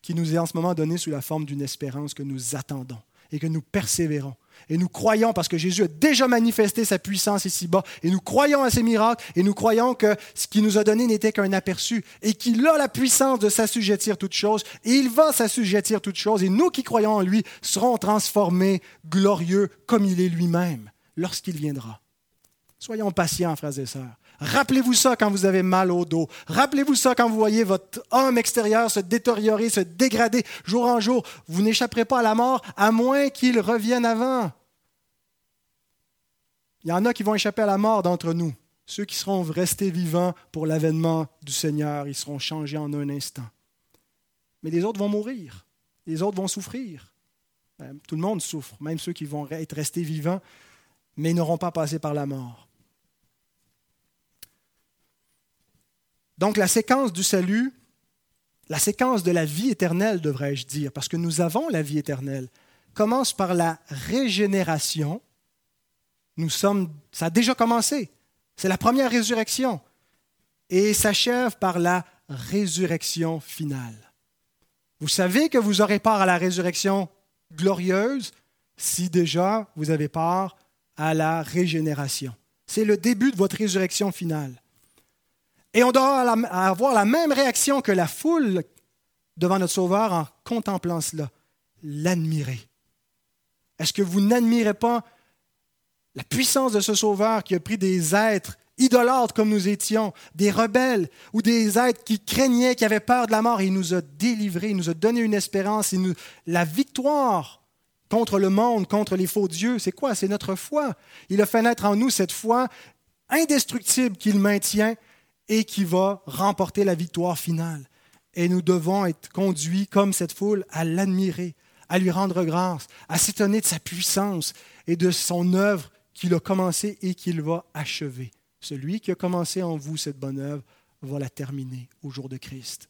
[SPEAKER 1] qui nous est en ce moment donné sous la forme d'une espérance que nous attendons et que nous persévérons et nous croyons, parce que Jésus a déjà manifesté sa puissance ici-bas, et nous croyons à ses miracles, et nous croyons que ce qu'il nous a donné n'était qu'un aperçu, et qu'il a la puissance de s'assujettir toutes choses, et il va s'assujettir toutes choses, et nous qui croyons en lui serons transformés glorieux comme il est lui-même lorsqu'il viendra. Soyons patients, frères et sœurs. Rappelez-vous ça quand vous avez mal au dos. Rappelez-vous ça quand vous voyez votre homme extérieur se détériorer, se dégrader jour en jour. Vous n'échapperez pas à la mort à moins qu'il revienne avant. Il y en a qui vont échapper à la mort d'entre nous. Ceux qui seront restés vivants pour l'avènement du Seigneur, ils seront changés en un instant. Mais les autres vont mourir. Les autres vont souffrir. Ben, tout le monde souffre, même ceux qui vont être restés vivants, mais n'auront pas passé par la mort. Donc la séquence du salut, la séquence de la vie éternelle, devrais-je dire, parce que nous avons la vie éternelle, commence par la régénération. Nous sommes, ça a déjà commencé. C'est la première résurrection. Et s'achève par la résurrection finale. Vous savez que vous aurez part à la résurrection glorieuse si déjà vous avez part à la régénération. C'est le début de votre résurrection finale. Et on doit avoir la même réaction que la foule devant notre Sauveur en contemplant cela, l'admirer. Est-ce que vous n'admirez pas la puissance de ce Sauveur qui a pris des êtres idolâtres comme nous étions, des rebelles ou des êtres qui craignaient, qui avaient peur de la mort, et il nous a délivrés, il nous a donné une espérance, nous... la victoire contre le monde, contre les faux dieux, c'est quoi? C'est notre foi. Il a fait naître en nous cette foi indestructible qu'il maintient et qui va remporter la victoire finale. Et nous devons être conduits comme cette foule à l'admirer, à lui rendre grâce, à s'étonner de sa puissance et de son œuvre qu'il a commencé et qu'il va achever. Celui qui a commencé en vous cette bonne œuvre va la terminer au jour de Christ.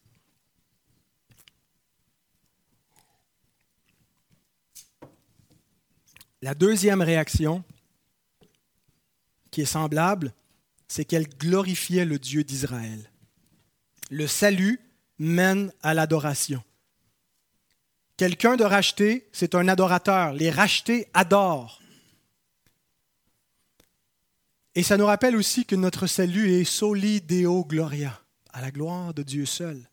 [SPEAKER 1] La deuxième réaction, qui est semblable, c'est qu'elle glorifiait le Dieu d'Israël. Le salut mène à l'adoration. Quelqu'un de racheté, c'est un adorateur. Les rachetés adorent. Et ça nous rappelle aussi que notre salut est soli deo gloria, à la gloire de Dieu seul.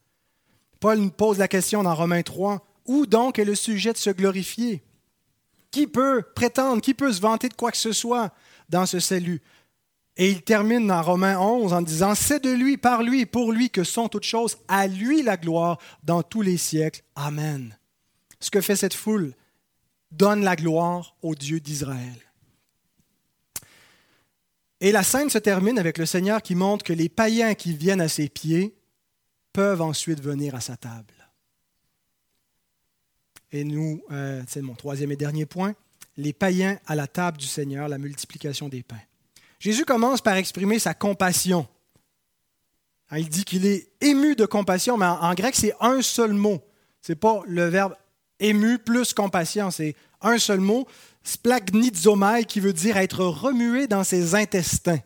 [SPEAKER 1] Paul nous pose la question dans Romains 3, où donc est le sujet de se glorifier? Qui peut prétendre, qui peut se vanter de quoi que ce soit dans ce salut? Et il termine dans Romains 11 en disant, C'est de lui, par lui, pour lui que sont toutes choses, à lui la gloire dans tous les siècles. Amen. Ce que fait cette foule donne la gloire au Dieu d'Israël. Et la scène se termine avec le Seigneur qui montre que les païens qui viennent à ses pieds peuvent ensuite venir à sa table. Et nous, euh, c'est mon troisième et dernier point, les païens à la table du Seigneur, la multiplication des pains. Jésus commence par exprimer sa compassion. Hein, il dit qu'il est ému de compassion, mais en, grec, c'est un seul mot. Ce n'est pas le verbe ému plus compassion, c'est un seul mot, splagnizomai, qui veut dire être remué dans ses intestins.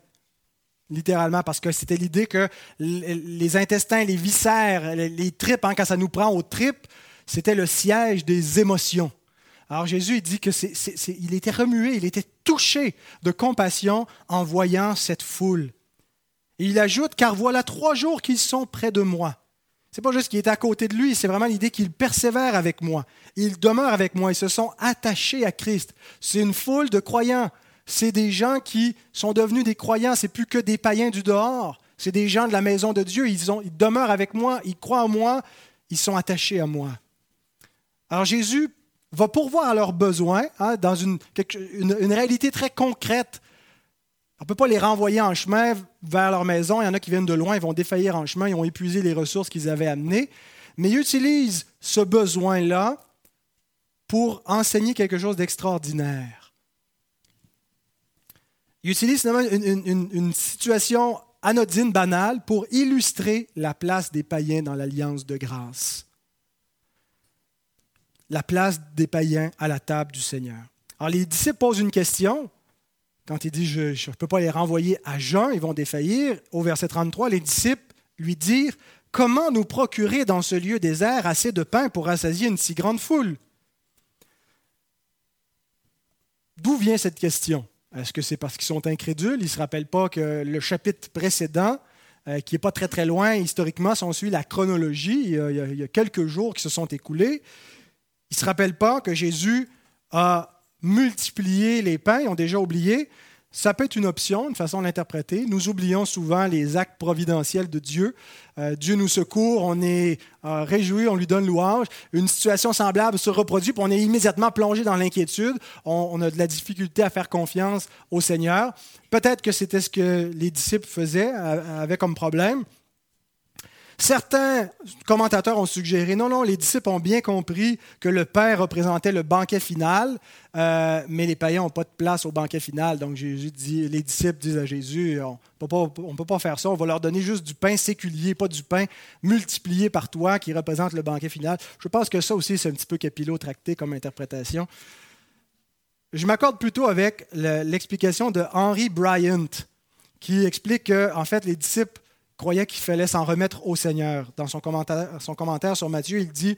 [SPEAKER 1] Littéralement, parce que c'était l'idée que les intestins, les viscères, les tripes, hein, quand ça nous prend aux tripes, c'était le siège des émotions. Alors Jésus dit qu'il était remué, il était touché de compassion en voyant cette foule. Et il ajoute, car voilà trois jours qu'ils sont près de moi. C'est pas juste qu'il est à côté de lui, c'est vraiment l'idée qu'il persévère avec moi. Ils demeurent avec moi, ils se sont attachés à Christ. C'est une foule de croyants. C'est des gens qui sont devenus des croyants, c'est plus que des païens du dehors. C'est des gens de la maison de Dieu, ils, ont, ils demeurent avec moi, ils croient en moi, ils sont attachés à moi. Alors Jésus va pourvoir à leurs besoins hein, dans une, une, réalité très concrète. On ne peut pas les renvoyer en chemin vers leur maison. Il y en a qui viennent de loin, ils vont défaillir en chemin, ils ont épuisé les ressources qu'ils avaient amenées. Mais ils utilisent ce besoin-là pour enseigner quelque chose d'extraordinaire. Ils utilisent une, une situation anodine, banale, pour illustrer la place des païens dans l'alliance de grâce la place des païens à la table du Seigneur. Alors les disciples posent une question. Quand il dit je ne peux pas les renvoyer à Jean, ils vont défaillir. Au verset 33, les disciples lui dirent Comment nous procurer dans ce lieu désert assez de pain pour rassasier une si grande foule? D'où vient cette question? Est-ce que c'est parce qu'ils sont incrédules? Ils ne se rappellent pas que le chapitre précédent, euh, qui n'est pas très très loin historiquement, si suit la chronologie, il y, a, quelques jours qui se sont écoulés, ils ne se rappellent pas que Jésus a multiplié les pains, ils ont déjà oublié. Ça peut être une option, une façon de l'interpréter. Nous oublions souvent les actes providentiels de Dieu. Euh, Dieu nous secourt, on est euh, réjoui, on lui donne louange. Une situation semblable se reproduit, on est immédiatement plongé dans l'inquiétude. On, a de la difficulté à faire confiance au Seigneur. Peut-être que c'était ce que les disciples faisaient, avaient comme problème. Certains commentateurs ont suggéré, non, non, les disciples ont bien compris que le Père représentait le banquet final, euh, mais les païens n'ont pas de place au banquet final. Donc Jésus dit, les disciples disent à Jésus, on ne peut pas faire ça, on va leur donner juste du pain séculier, pas du pain multiplié par toi qui représente le banquet final. Je pense que ça aussi, c'est un petit peu capillotracté comme interprétation. Je m'accorde plutôt avec l'explication de Henry Bryant, qui explique que, en fait, les disciples croyait qu'il fallait s'en remettre au Seigneur. Dans son commentaire, son commentaire sur Matthieu, il dit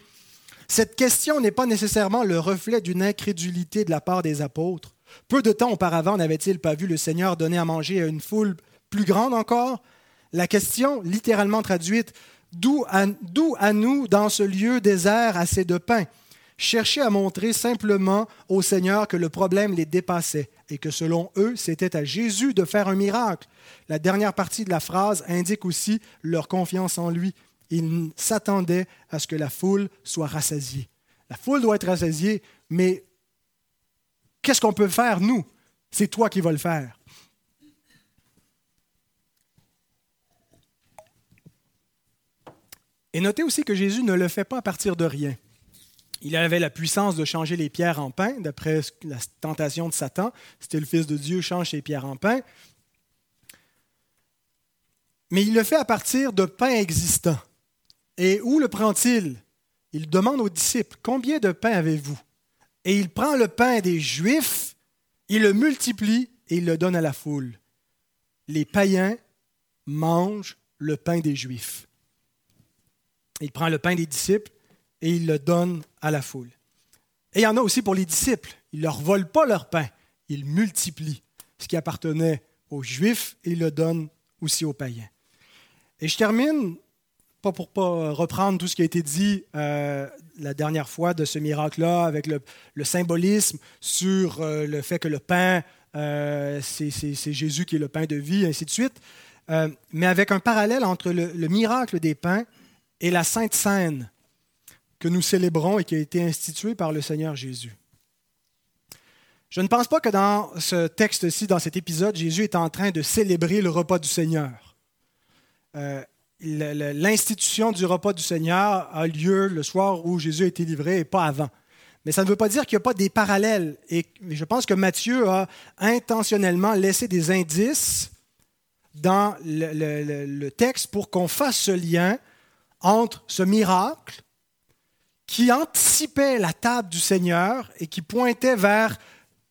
[SPEAKER 1] Cette question n'est pas nécessairement le reflet d'une incrédulité de la part des apôtres. Peu de temps auparavant n'avait-il pas vu le Seigneur donner à manger à une foule plus grande encore? La question, littéralement traduite, D'où à, à, nous, dans ce lieu désert, assez de pain? Cherchaient à montrer simplement au Seigneur que le problème les dépassait et que selon eux, c'était à Jésus de faire un miracle. La dernière partie de la phrase indique aussi leur confiance en lui. Ils s'attendaient à ce que la foule soit rassasiée. La foule doit être rassasiée, mais qu'est-ce qu'on peut faire, nous? C'est toi qui vas le faire. Et notez aussi que Jésus ne le fait pas à partir de rien. Il avait la puissance de changer les pierres en pain, d'après la tentation de Satan. C'était le Fils de Dieu, change ses pierres en pain. Mais il le fait à partir de pain existant. Et où le prend-il? Il demande aux disciples, combien de pain avez-vous? Et il prend le pain des Juifs, il le multiplie et il le donne à la foule. Les païens mangent le pain des Juifs. Il prend le pain des disciples et il le donne à la foule. Et il y en a aussi pour les disciples. Il ne leur vole pas leur pain, il multiplie ce qui appartenait aux Juifs et il le donne aussi aux païens. Et je termine, pas pour pas reprendre tout ce qui a été dit euh, la dernière fois de ce miracle-là, avec le, symbolisme sur euh, le fait que le pain, euh, c'est Jésus qui est le pain de vie, ainsi de suite, mais avec un parallèle entre le, le miracle des pains et la Sainte Seine que nous célébrons et qui a été institué par le Seigneur Jésus. Je ne pense pas que dans ce texte-ci, dans cet épisode, Jésus est en train de célébrer le repas du Seigneur. Euh, l'institution du repas du Seigneur a lieu le soir où Jésus a été livré et pas avant. Mais ça ne veut pas dire qu'il n'y a pas des parallèles. Et je pense que Matthieu a intentionnellement laissé des indices dans le, le texte pour qu'on fasse ce lien entre ce miracle qui anticipait la table du Seigneur et qui pointait vers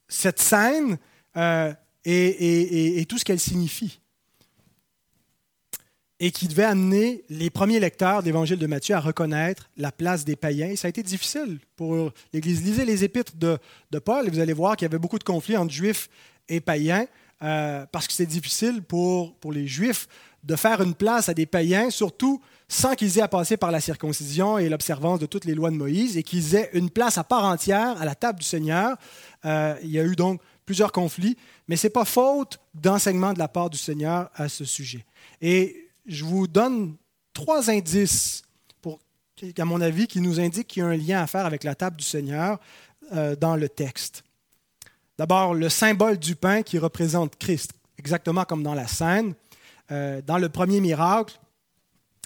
[SPEAKER 1] cette scène euh, et, tout ce qu'elle signifie. Et qui devait amener les premiers lecteurs de l'Évangile de Matthieu à reconnaître la place des païens. ça a été difficile pour l'Église. Lisez les épîtres de, Paul et vous allez voir qu'il y avait beaucoup de conflits entre juifs et païens euh, parce que c'est difficile pour, pour les juifs de faire une place à des païens, surtout sans qu'ils aient à passer par la circoncision et l'observance de toutes les lois de Moïse, et qu'ils aient une place à part entière à la table du Seigneur. Euh, il y a eu donc plusieurs conflits, mais ce n'est pas faute d'enseignement de la part du Seigneur à ce sujet. Et je vous donne trois indices, à mon avis, qui nous indiquent qu'il y a un lien à faire avec la table du Seigneur euh, dans le texte. D'abord, le symbole du pain qui représente Christ, exactement comme dans la scène. Euh, dans le premier miracle,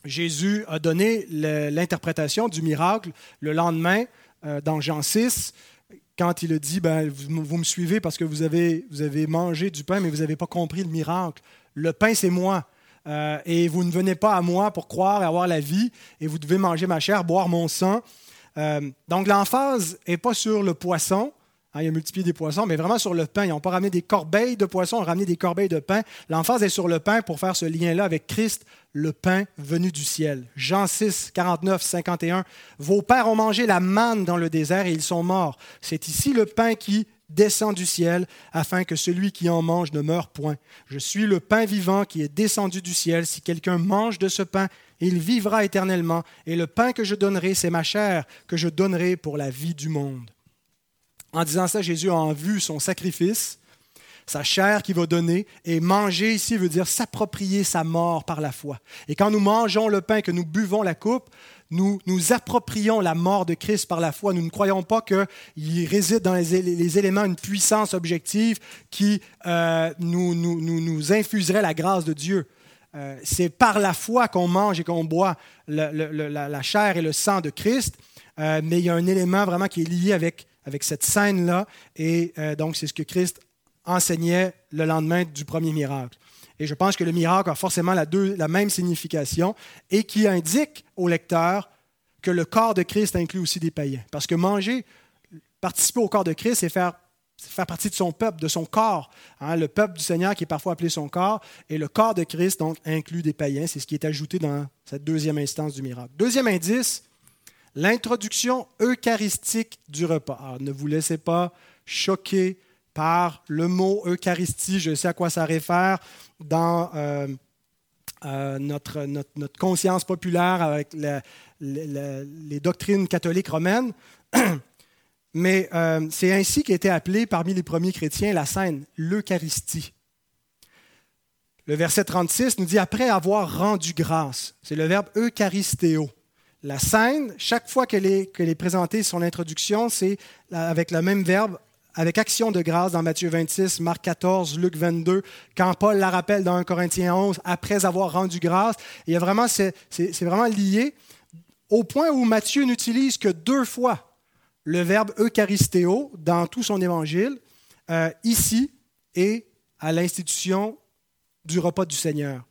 [SPEAKER 1] Jésus a donné l'interprétation du miracle le lendemain euh, dans Jean 6, quand il a dit, ben, vous, me suivez parce que vous avez, vous avez mangé du pain, mais vous n'avez pas compris le miracle. Le pain, c'est moi. Euh, et vous ne venez pas à moi pour croire et avoir la vie, et vous devez manger ma chair, boire mon sang. donc l'emphase n'est pas sur le poisson, Hein, il multiplié des poissons, mais vraiment sur le pain. Ils n'ont pas ramené des corbeilles de poissons, ils ont ramené des corbeilles de pain. L'emphase est sur le pain pour faire ce lien-là avec Christ, le pain venu du ciel. Jean 6, 49, 51. Vos pères ont mangé la manne dans le désert et ils sont morts. C'est ici le pain qui descend du ciel, afin que celui qui en mange ne meure point. Je suis le pain vivant qui est descendu du ciel. Si quelqu'un mange de ce pain, il vivra éternellement. Et le pain que je donnerai, c'est ma chair que je donnerai pour la vie du monde. En disant ça, Jésus a en vue son sacrifice, sa chair qu'il va donner. Et manger ici veut dire s'approprier sa mort par la foi. Et quand nous mangeons le pain, que nous buvons la coupe, nous nous approprions la mort de Christ par la foi. Nous ne croyons pas qu'il réside dans les, éléments une puissance objective qui euh, nous, nous, nous, infuserait la grâce de Dieu. Euh, c'est par la foi qu'on mange et qu'on boit la, chair et le sang de Christ, euh, mais il y a un élément vraiment qui est lié avec, avec cette scène-là, et donc c'est ce que Christ enseignait le lendemain du premier miracle. Et je pense que le miracle a forcément la, la même signification et qui indique au lecteur que le corps de Christ inclut aussi des païens. Parce que manger, participer au corps de Christ, c'est faire, faire partie de son peuple, de son corps. Hein, le peuple du Seigneur qui est parfois appelé son corps. Et le corps de Christ, donc, inclut des païens. C'est ce qui est ajouté dans cette deuxième instance du miracle. Deuxième indice, l'introduction eucharistique du repas. Ne vous laissez pas choquer par le mot Eucharistie. Je sais à quoi ça réfère dans euh, euh, notre, conscience populaire avec les doctrines catholiques romaines. Mais euh, c'est ainsi qu'a été appelé parmi les premiers chrétiens la scène, l'Eucharistie. Le verset 36 nous dit après avoir rendu grâce. C'est le verbe eucharistéo. La scène, chaque fois qu'elle est, présentée, son introduction, c'est avec le même verbe avec action de grâce dans Matthieu 26, Marc 14, Luc 22, quand Paul la rappelle dans 1 Corinthiens 11, après avoir rendu grâce. il y a vraiment, c'est, vraiment lié au point où Matthieu n'utilise que deux fois le verbe eucharistéo dans tout son évangile, euh, ici et à l'institution du repas du Seigneur.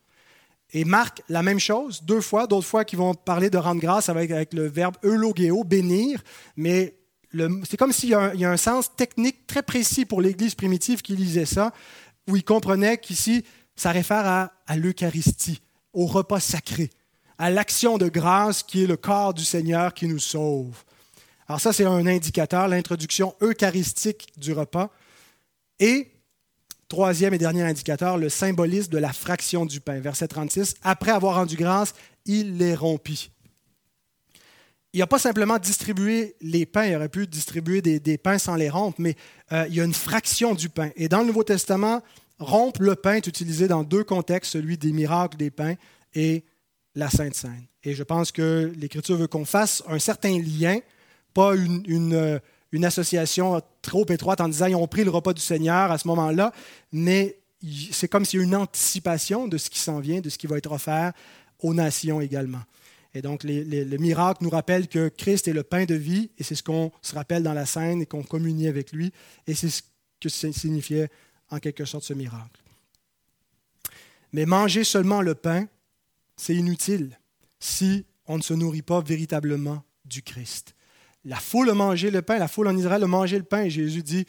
[SPEAKER 1] Et Marc, la même chose, deux fois, d'autres fois qui vont parler de rendre grâce avec, avec le verbe eulogéo, bénir, mais c'est comme s'il y, a un sens technique très précis pour l'Église primitive qui lisait ça, où il comprenait qu'ici, ça réfère à, à l'Eucharistie, au repas sacré, à l'action de grâce qui est le corps du Seigneur qui nous sauve. Alors ça, c'est un indicateur, l'introduction eucharistique du repas. Et, troisième et dernier indicateur, le symbolisme de la fraction du pain. Verset 36, après avoir rendu grâce, il les rompit il n'a pas simplement distribué les pains, il aurait pu distribuer des, pains sans les rompre, mais euh, il y a une fraction du pain. Et dans le Nouveau Testament, rompre le pain est utilisé dans deux contextes, celui des miracles des pains et la Sainte Seine. Et je pense que l'Écriture veut qu'on fasse un certain lien, pas une, euh, une, association trop étroite en disant ils ont pris le repas du Seigneur à ce moment-là, mais c'est comme s'il y a une anticipation de ce qui s'en vient, de ce qui va être offert aux nations également. Et donc, le miracle nous rappelle que Christ est le pain de vie, et c'est ce qu'on se rappelle dans la scène et qu'on communie avec lui, et c'est ce que signifiait en quelque sorte ce miracle. Mais manger seulement le pain, c'est inutile si on ne se nourrit pas véritablement du Christ. La foule a mangé le pain, la foule en Israël a mangé le pain, Jésus dit,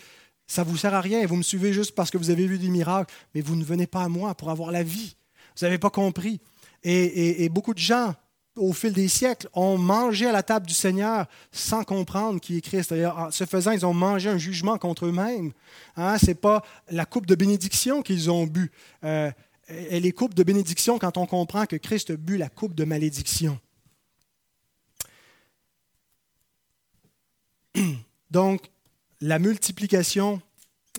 [SPEAKER 1] ça ne vous sert à rien, vous me suivez juste parce que vous avez vu des miracles, mais vous ne venez pas à moi pour avoir la vie. Vous n'avez pas compris. et beaucoup de gens au fil des siècles, ont mangé à la table du Seigneur sans comprendre qui est Christ. En ce faisant, ils ont mangé un jugement contre eux-mêmes. Hein, Ce n'est pas la coupe de bénédiction qu'ils ont bu. Euh, elle est coupe de bénédiction quand on comprend que Christ a la coupe de malédiction. Donc, la multiplication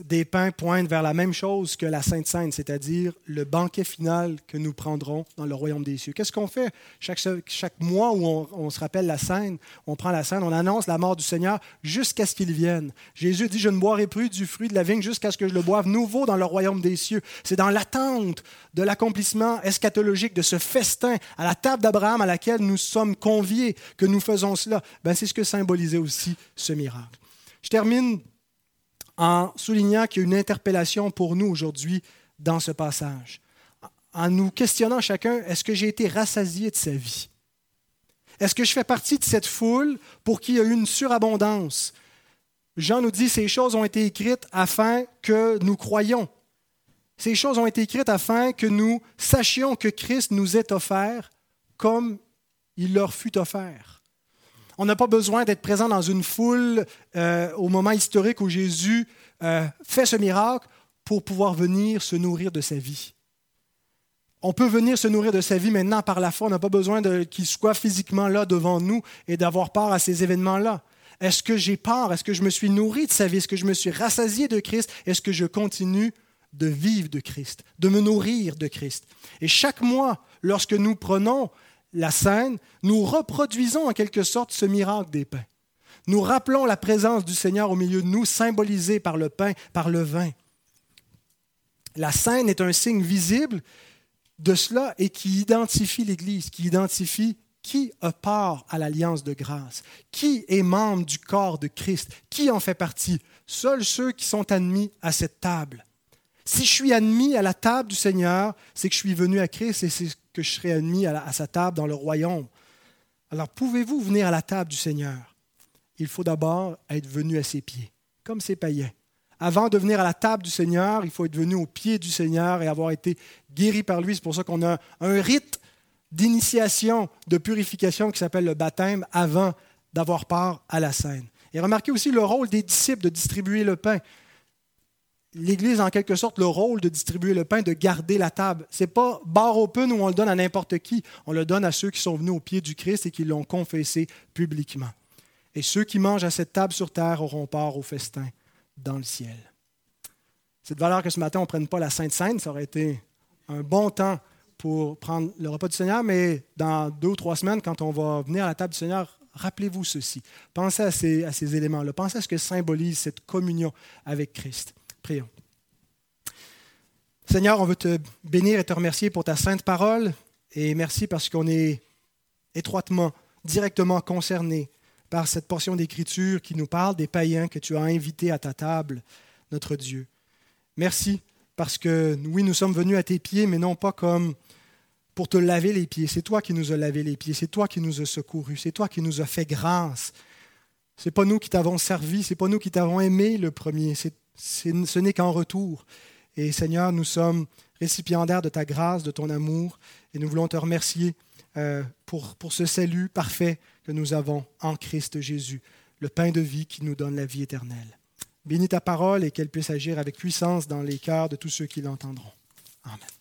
[SPEAKER 1] des pains pointent vers la même chose que la Sainte Seine, c'est-à-dire le banquet final que nous prendrons dans le royaume des cieux. Qu'est-ce qu'on fait? Chaque, chaque, mois où on, se rappelle la scène, on prend la scène, on annonce la mort du Seigneur jusqu'à ce qu'il vienne. Jésus dit, je ne boirai plus du fruit de la vigne jusqu'à ce que je le boive nouveau dans le royaume des cieux. C'est dans l'attente de l'accomplissement eschatologique de ce festin à la table d'Abraham à laquelle nous sommes conviés que nous faisons cela. Ben, c'est ce que symbolisait aussi ce miracle. Je termine en soulignant qu'il y a une interpellation pour nous aujourd'hui dans ce passage. En nous questionnant chacun, est-ce que j'ai été rassasié de sa vie? Est-ce que je fais partie de cette foule pour qui il y a eu une surabondance? Jean nous dit, ces choses ont été écrites afin que nous croyions. Ces choses ont été écrites afin que nous sachions que Christ nous est offert comme il leur fut offert. On n'a pas besoin d'être présent dans une foule euh, au moment historique où Jésus euh, fait ce miracle pour pouvoir venir se nourrir de sa vie. On peut venir se nourrir de sa vie maintenant par la foi. On n'a pas besoin qu'il soit physiquement là devant nous et d'avoir part à ces événements-là. Est-ce que j'ai part? Est-ce que je me suis nourri de sa vie? Est-ce que je me suis rassasié de Christ? Est-ce que je continue de vivre de Christ, de me nourrir de Christ? Et chaque mois, lorsque nous prenons la scène, nous reproduisons en quelque sorte ce miracle des pains. Nous rappelons la présence du Seigneur au milieu de nous, symbolisée par le pain, par le vin. La scène est un signe visible de cela et qui identifie l'Église, qui identifie qui a part à l'alliance de grâce, qui est membre du corps de Christ, qui en fait partie. Seuls ceux qui sont admis à cette table. Si je suis admis à la table du Seigneur, c'est que je suis venu à Christ et c'est que je serai admis à, sa table dans le royaume. Alors pouvez-vous venir à la table du Seigneur? Il faut d'abord être venu à ses pieds, comme ces païens. Avant de venir à la table du Seigneur, il faut être venu aux pieds du Seigneur et avoir été guéri par lui. C'est pour ça qu'on a un rite d'initiation, de purification qui s'appelle le baptême avant d'avoir part à la scène. Et remarquez aussi le rôle des disciples de distribuer le pain. L'Église, en quelque sorte, le rôle de distribuer le pain, de garder la table. Ce n'est pas bar open où on le donne à n'importe qui. On le donne à ceux qui sont venus au pied du Christ et qui l'ont confessé publiquement. Et ceux qui mangent à cette table sur terre auront part au festin dans le ciel. C'est de valeur que ce matin, on ne prenne pas la Sainte Seine. Ça aurait été un bon temps pour prendre le repas du Seigneur, mais dans deux ou trois semaines, quand on va venir à la table du Seigneur, rappelez-vous ceci. Pensez à ces, à ces éléments-là. Pensez à ce que symbolise cette communion avec Christ. Seigneur, on veut te bénir et te remercier pour ta sainte parole. Et merci parce qu'on est étroitement, directement concerné par cette portion d'écriture qui nous parle des païens que tu as invités à ta table, notre Dieu. Merci parce que oui, nous sommes venus à tes pieds, mais non pas comme pour te laver les pieds. C'est toi qui nous as lavé les pieds, c'est toi qui nous as secourus, c'est toi qui nous as fait grâce. C'est pas nous qui t'avons servi, c'est pas nous qui t'avons aimé le premier, ce n'est qu'en retour. Et Seigneur, nous sommes récipiendaires de ta grâce, de ton amour, et nous voulons te remercier euh, pour, pour ce salut parfait que nous avons en Christ Jésus, le pain de vie qui nous donne la vie éternelle. Bénis ta parole et qu'elle puisse agir avec puissance dans les cœurs de tous ceux qui l'entendront. Amen.